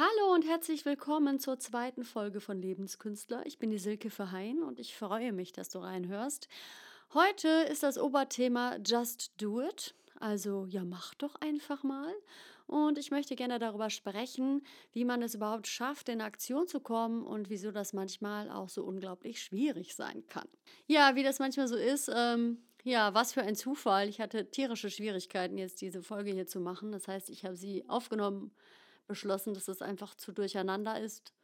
Hallo und herzlich willkommen zur zweiten Folge von Lebenskünstler. Ich bin die Silke Verheyen und ich freue mich, dass du reinhörst. Heute ist das Oberthema Just Do It. Also ja, mach doch einfach mal. Und ich möchte gerne darüber sprechen, wie man es überhaupt schafft, in Aktion zu kommen und wieso das manchmal auch so unglaublich schwierig sein kann. Ja, wie das manchmal so ist, ähm, ja, was für ein Zufall. Ich hatte tierische Schwierigkeiten, jetzt diese Folge hier zu machen. Das heißt, ich habe sie aufgenommen, beschlossen, dass es einfach zu durcheinander ist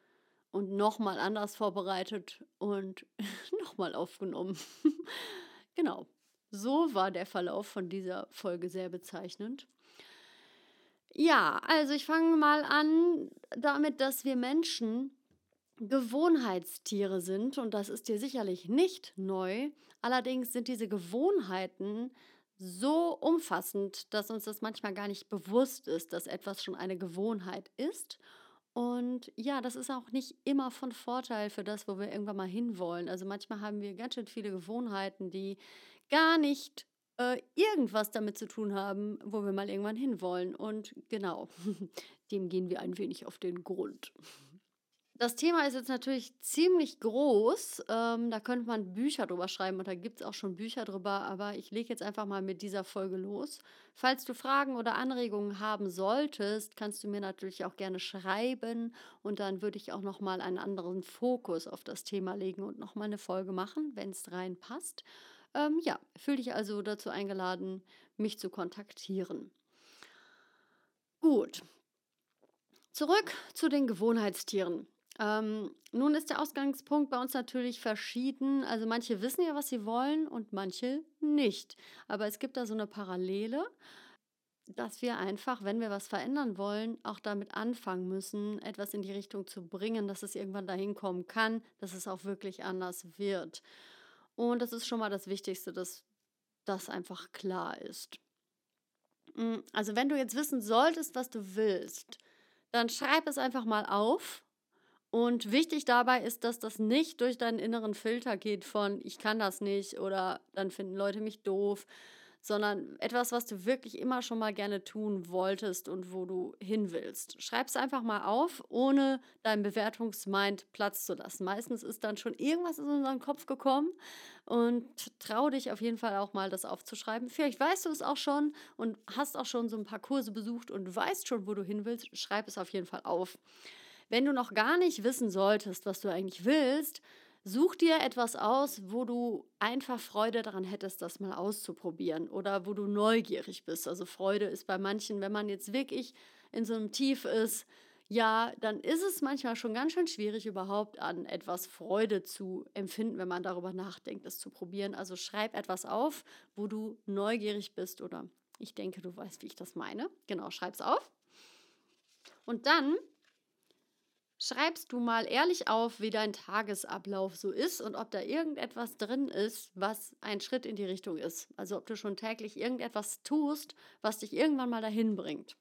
und nochmal anders vorbereitet und nochmal aufgenommen. genau. So war der Verlauf von dieser Folge sehr bezeichnend. Ja, also ich fange mal an damit, dass wir Menschen Gewohnheitstiere sind und das ist dir sicherlich nicht neu. Allerdings sind diese Gewohnheiten so umfassend, dass uns das manchmal gar nicht bewusst ist, dass etwas schon eine Gewohnheit ist. Und ja, das ist auch nicht immer von Vorteil für das, wo wir irgendwann mal hinwollen. Also manchmal haben wir ganz schön viele Gewohnheiten, die gar nicht äh, irgendwas damit zu tun haben, wo wir mal irgendwann hinwollen. Und genau, dem gehen wir ein wenig auf den Grund. Das Thema ist jetzt natürlich ziemlich groß. Ähm, da könnte man Bücher drüber schreiben und da gibt es auch schon Bücher drüber, aber ich lege jetzt einfach mal mit dieser Folge los. Falls du Fragen oder Anregungen haben solltest, kannst du mir natürlich auch gerne schreiben und dann würde ich auch nochmal einen anderen Fokus auf das Thema legen und nochmal eine Folge machen, wenn es reinpasst. Ähm, ja, fühle dich also dazu eingeladen, mich zu kontaktieren. Gut. Zurück zu den Gewohnheitstieren. Ähm, nun ist der Ausgangspunkt bei uns natürlich verschieden. Also manche wissen ja, was sie wollen und manche nicht. Aber es gibt da so eine Parallele, dass wir einfach, wenn wir was verändern wollen, auch damit anfangen müssen, etwas in die Richtung zu bringen, dass es irgendwann dahin kommen kann, dass es auch wirklich anders wird. Und das ist schon mal das Wichtigste, dass das einfach klar ist. Mm, also wenn du jetzt wissen solltest, was du willst, dann schreib es einfach mal auf und wichtig dabei ist, dass das nicht durch deinen inneren Filter geht von ich kann das nicht oder dann finden Leute mich doof, sondern etwas, was du wirklich immer schon mal gerne tun wolltest und wo du hin willst. Schreib es einfach mal auf, ohne deinem Bewertungsmind Platz zu lassen. Meistens ist dann schon irgendwas in unseren Kopf gekommen und trau dich auf jeden Fall auch mal, das aufzuschreiben. Vielleicht weißt du es auch schon und hast auch schon so ein paar Kurse besucht und weißt schon, wo du hin willst. Schreib es auf jeden Fall auf. Wenn du noch gar nicht wissen solltest, was du eigentlich willst, such dir etwas aus, wo du einfach Freude daran hättest, das mal auszuprobieren oder wo du neugierig bist. Also Freude ist bei manchen, wenn man jetzt wirklich in so einem Tief ist, ja, dann ist es manchmal schon ganz schön schwierig, überhaupt an etwas Freude zu empfinden, wenn man darüber nachdenkt, es zu probieren. Also schreib etwas auf, wo du neugierig bist oder ich denke, du weißt, wie ich das meine. Genau, schreib's auf. Und dann schreibst du mal ehrlich auf, wie dein Tagesablauf so ist und ob da irgendetwas drin ist, was ein Schritt in die Richtung ist. Also ob du schon täglich irgendetwas tust, was dich irgendwann mal dahin bringt.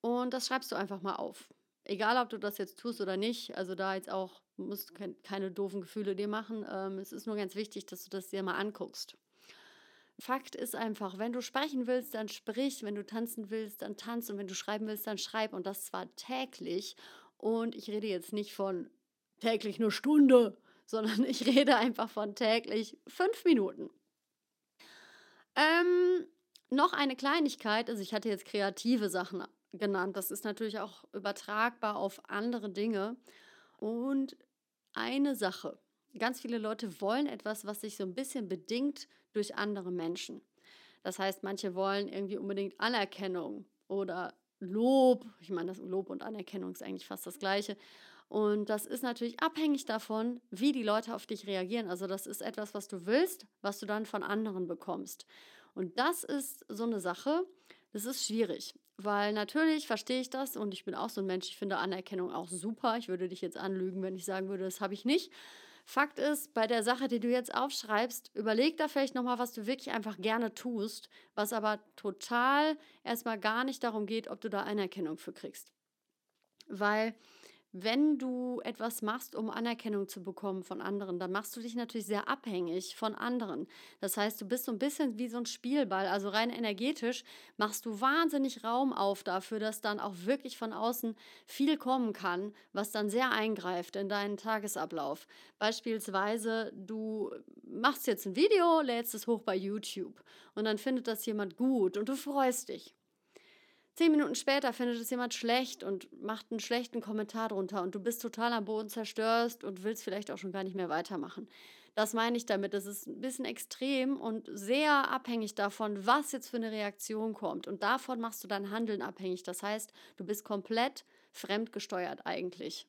Und das schreibst du einfach mal auf. Egal, ob du das jetzt tust oder nicht. Also da jetzt auch, musst keine doofen Gefühle dir machen. Ähm, es ist nur ganz wichtig, dass du das dir mal anguckst. Fakt ist einfach, wenn du sprechen willst, dann sprich, wenn du tanzen willst, dann tanz und wenn du schreiben willst, dann schreib und das zwar täglich und ich rede jetzt nicht von täglich eine Stunde, sondern ich rede einfach von täglich fünf Minuten. Ähm, noch eine Kleinigkeit, also ich hatte jetzt kreative Sachen genannt, das ist natürlich auch übertragbar auf andere Dinge. Und eine Sache, ganz viele Leute wollen etwas, was sich so ein bisschen bedingt durch andere Menschen. Das heißt, manche wollen irgendwie unbedingt Anerkennung oder Lob. Ich meine, das Lob und Anerkennung ist eigentlich fast das Gleiche. Und das ist natürlich abhängig davon, wie die Leute auf dich reagieren. Also das ist etwas, was du willst, was du dann von anderen bekommst. Und das ist so eine Sache, das ist schwierig, weil natürlich verstehe ich das und ich bin auch so ein Mensch, ich finde Anerkennung auch super. Ich würde dich jetzt anlügen, wenn ich sagen würde, das habe ich nicht. Fakt ist, bei der Sache, die du jetzt aufschreibst, überleg da vielleicht nochmal, was du wirklich einfach gerne tust, was aber total erstmal gar nicht darum geht, ob du da Anerkennung für kriegst. Weil wenn du etwas machst, um Anerkennung zu bekommen von anderen, dann machst du dich natürlich sehr abhängig von anderen. Das heißt, du bist so ein bisschen wie so ein Spielball. Also rein energetisch machst du wahnsinnig Raum auf dafür, dass dann auch wirklich von außen viel kommen kann, was dann sehr eingreift in deinen Tagesablauf. Beispielsweise, du machst jetzt ein Video, lädst es hoch bei YouTube und dann findet das jemand gut und du freust dich. Zehn Minuten später findet es jemand schlecht und macht einen schlechten Kommentar drunter und du bist total am Boden zerstört und willst vielleicht auch schon gar nicht mehr weitermachen. Das meine ich damit. Das ist ein bisschen extrem und sehr abhängig davon, was jetzt für eine Reaktion kommt. Und davon machst du dein Handeln abhängig. Das heißt, du bist komplett fremdgesteuert eigentlich.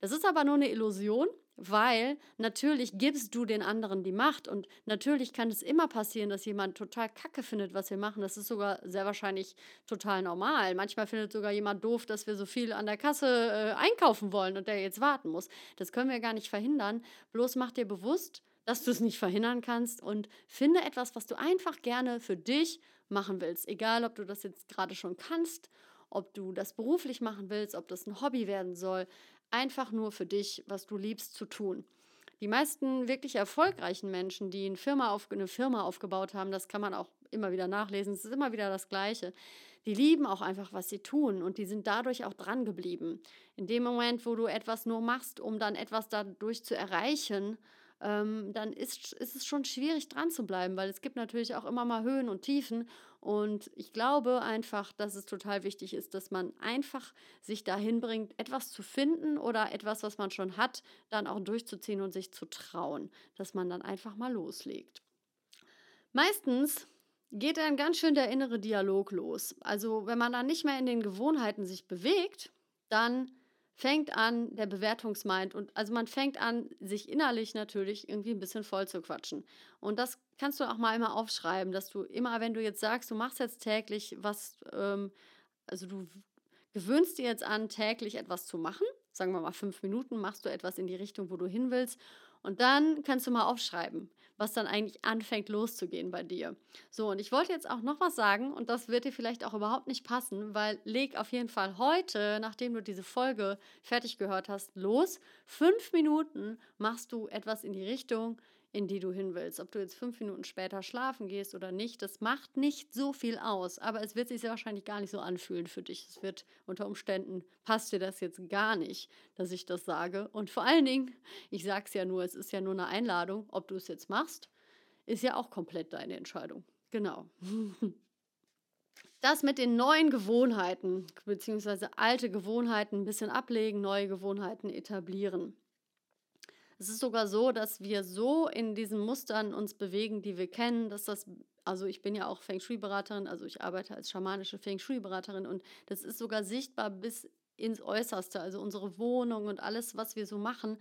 Das ist aber nur eine Illusion, weil natürlich gibst du den anderen die Macht und natürlich kann es immer passieren, dass jemand total kacke findet, was wir machen. Das ist sogar sehr wahrscheinlich total normal. Manchmal findet sogar jemand doof, dass wir so viel an der Kasse äh, einkaufen wollen und der jetzt warten muss. Das können wir gar nicht verhindern. Bloß mach dir bewusst, dass du es nicht verhindern kannst und finde etwas, was du einfach gerne für dich machen willst. Egal, ob du das jetzt gerade schon kannst, ob du das beruflich machen willst, ob das ein Hobby werden soll einfach nur für dich, was du liebst, zu tun. Die meisten wirklich erfolgreichen Menschen, die eine Firma, auf, eine Firma aufgebaut haben, das kann man auch immer wieder nachlesen, es ist immer wieder das Gleiche. Die lieben auch einfach, was sie tun und die sind dadurch auch dran geblieben. In dem Moment, wo du etwas nur machst, um dann etwas dadurch zu erreichen, ähm, dann ist, ist es schon schwierig dran zu bleiben, weil es gibt natürlich auch immer mal Höhen und Tiefen. Und ich glaube einfach, dass es total wichtig ist, dass man einfach sich dahin bringt, etwas zu finden oder etwas, was man schon hat, dann auch durchzuziehen und sich zu trauen, dass man dann einfach mal loslegt. Meistens geht dann ganz schön der innere Dialog los. Also wenn man dann nicht mehr in den Gewohnheiten sich bewegt, dann fängt an, der Bewertungsmind und also man fängt an, sich innerlich natürlich irgendwie ein bisschen voll zu quatschen. Und das kannst du auch mal immer aufschreiben, dass du immer, wenn du jetzt sagst, du machst jetzt täglich was, ähm, also du gewöhnst dir jetzt an, täglich etwas zu machen, sagen wir mal fünf Minuten, machst du etwas in die Richtung, wo du hin willst. Und dann kannst du mal aufschreiben, was dann eigentlich anfängt loszugehen bei dir. So, und ich wollte jetzt auch noch was sagen und das wird dir vielleicht auch überhaupt nicht passen, weil leg auf jeden Fall heute, nachdem du diese Folge fertig gehört hast, los. Fünf Minuten machst du etwas in die Richtung, in die du hin willst. Ob du jetzt fünf Minuten später schlafen gehst oder nicht, das macht nicht so viel aus. Aber es wird sich sehr wahrscheinlich gar nicht so anfühlen für dich. Es wird unter Umständen, passt dir das jetzt gar nicht, dass ich das sage. Und vor allen Dingen, ich sage es ja nur, es ist ja nur eine Einladung, ob du es jetzt machst, ist ja auch komplett deine Entscheidung. Genau. Das mit den neuen Gewohnheiten, beziehungsweise alte Gewohnheiten ein bisschen ablegen, neue Gewohnheiten etablieren. Es ist sogar so, dass wir so in diesen Mustern uns bewegen, die wir kennen, dass das, also ich bin ja auch Feng Shui-Beraterin, also ich arbeite als schamanische Feng Shui-Beraterin und das ist sogar sichtbar bis ins Äußerste. Also unsere Wohnung und alles, was wir so machen,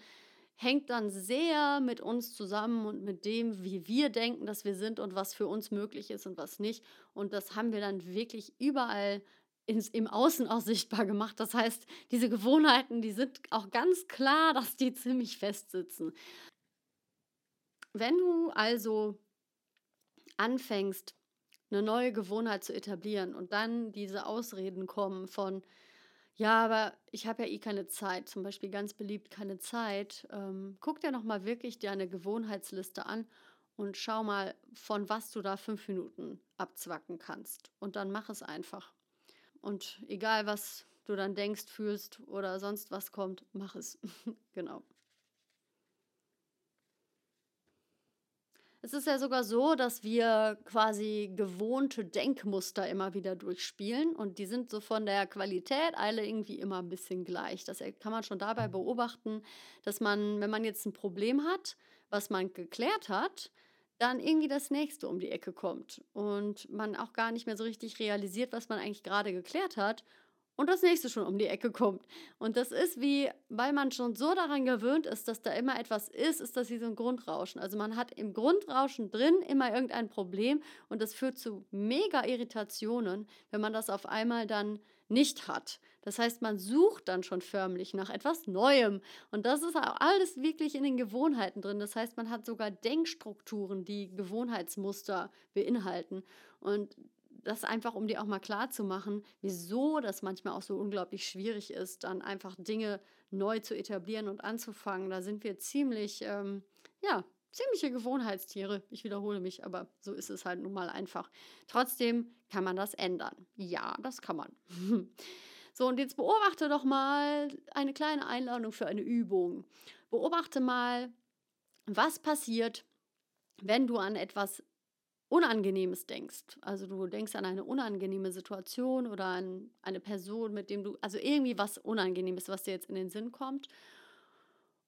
hängt dann sehr mit uns zusammen und mit dem, wie wir denken, dass wir sind und was für uns möglich ist und was nicht. Und das haben wir dann wirklich überall ins, im Außen auch sichtbar gemacht. Das heißt, diese Gewohnheiten, die sind auch ganz klar, dass die ziemlich fest sitzen. Wenn du also anfängst, eine neue Gewohnheit zu etablieren und dann diese Ausreden kommen von, ja, aber ich habe ja eh keine Zeit, zum Beispiel ganz beliebt keine Zeit, ähm, guck dir nochmal wirklich deine Gewohnheitsliste an und schau mal, von was du da fünf Minuten abzwacken kannst. Und dann mach es einfach. Und egal, was du dann denkst, fühlst oder sonst was kommt, mach es. genau. Es ist ja sogar so, dass wir quasi gewohnte Denkmuster immer wieder durchspielen und die sind so von der Qualität alle irgendwie immer ein bisschen gleich. Das kann man schon dabei beobachten, dass man, wenn man jetzt ein Problem hat, was man geklärt hat, dann irgendwie das nächste um die Ecke kommt und man auch gar nicht mehr so richtig realisiert, was man eigentlich gerade geklärt hat und das nächste schon um die Ecke kommt. Und das ist wie, weil man schon so daran gewöhnt ist, dass da immer etwas ist, ist das wie so ein Grundrauschen. Also man hat im Grundrauschen drin immer irgendein Problem und das führt zu mega Irritationen, wenn man das auf einmal dann nicht hat. Das heißt, man sucht dann schon förmlich nach etwas Neuem. Und das ist alles wirklich in den Gewohnheiten drin. Das heißt, man hat sogar Denkstrukturen, die Gewohnheitsmuster beinhalten. Und das einfach, um dir auch mal klar zu machen, wieso das manchmal auch so unglaublich schwierig ist, dann einfach Dinge neu zu etablieren und anzufangen. Da sind wir ziemlich, ähm, ja, ziemliche Gewohnheitstiere. Ich wiederhole mich, aber so ist es halt nun mal einfach. Trotzdem kann man das ändern. Ja, das kann man. so, und jetzt beobachte doch mal eine kleine Einladung für eine Übung. Beobachte mal, was passiert, wenn du an etwas Unangenehmes denkst. Also du denkst an eine unangenehme Situation oder an eine Person, mit dem du, also irgendwie was Unangenehmes, was dir jetzt in den Sinn kommt.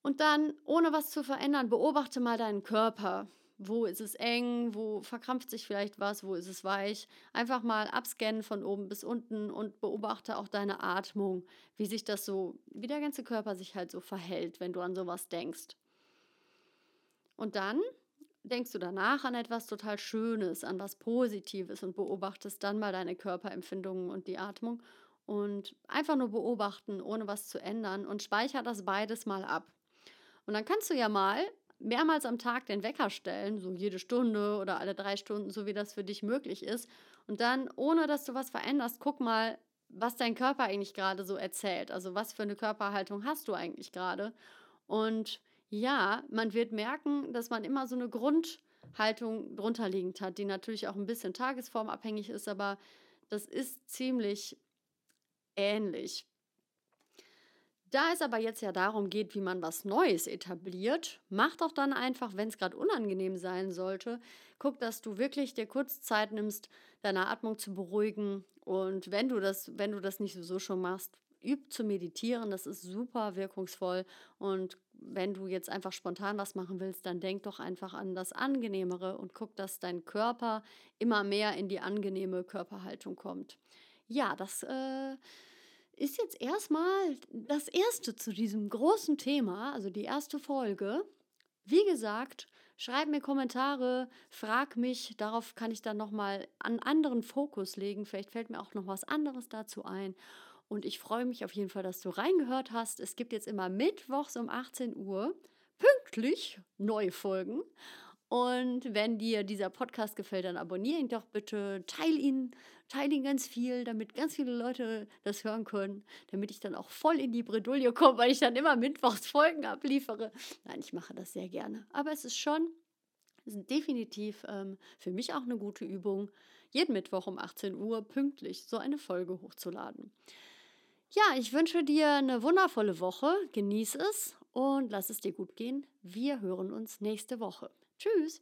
Und dann, ohne was zu verändern, beobachte mal deinen Körper. Wo ist es eng? Wo verkrampft sich vielleicht was? Wo ist es weich? Einfach mal abscannen von oben bis unten und beobachte auch deine Atmung, wie sich das so, wie der ganze Körper sich halt so verhält, wenn du an sowas denkst. Und dann denkst du danach an etwas total Schönes, an was Positives und beobachtest dann mal deine Körperempfindungen und die Atmung und einfach nur beobachten, ohne was zu ändern und speicher das beides mal ab. Und dann kannst du ja mal mehrmals am Tag den Wecker stellen, so jede Stunde oder alle drei Stunden, so wie das für dich möglich ist. Und dann, ohne dass du was veränderst, guck mal, was dein Körper eigentlich gerade so erzählt. Also was für eine Körperhaltung hast du eigentlich gerade? Und ja, man wird merken, dass man immer so eine Grundhaltung drunter liegend hat, die natürlich auch ein bisschen tagesformabhängig ist, aber das ist ziemlich ähnlich. Da es aber jetzt ja darum geht, wie man was Neues etabliert, mach doch dann einfach, wenn es gerade unangenehm sein sollte, guck, dass du wirklich dir kurz Zeit nimmst, deine Atmung zu beruhigen. Und wenn du das, wenn du das nicht so schon machst, üb zu meditieren, das ist super wirkungsvoll. Und wenn du jetzt einfach spontan was machen willst, dann denk doch einfach an das Angenehmere und guck, dass dein Körper immer mehr in die angenehme Körperhaltung kommt. Ja, das äh, ist jetzt erstmal das erste zu diesem großen Thema, also die erste Folge. Wie gesagt, schreib mir Kommentare, frag mich, darauf kann ich dann nochmal einen anderen Fokus legen. Vielleicht fällt mir auch noch was anderes dazu ein. Und ich freue mich auf jeden Fall, dass du reingehört hast. Es gibt jetzt immer mittwochs um 18 Uhr pünktlich neue Folgen. Und wenn dir dieser Podcast gefällt, dann abonniere ihn doch bitte, teile ihn, teile ihn ganz viel, damit ganz viele Leute das hören können, damit ich dann auch voll in die Bredouille komme, weil ich dann immer mittwochs Folgen abliefere. Nein, ich mache das sehr gerne. Aber es ist schon, es ist definitiv ähm, für mich auch eine gute Übung, jeden Mittwoch um 18 Uhr pünktlich so eine Folge hochzuladen. Ja, ich wünsche dir eine wundervolle Woche. Genieß es und lass es dir gut gehen. Wir hören uns nächste Woche. Tschüss.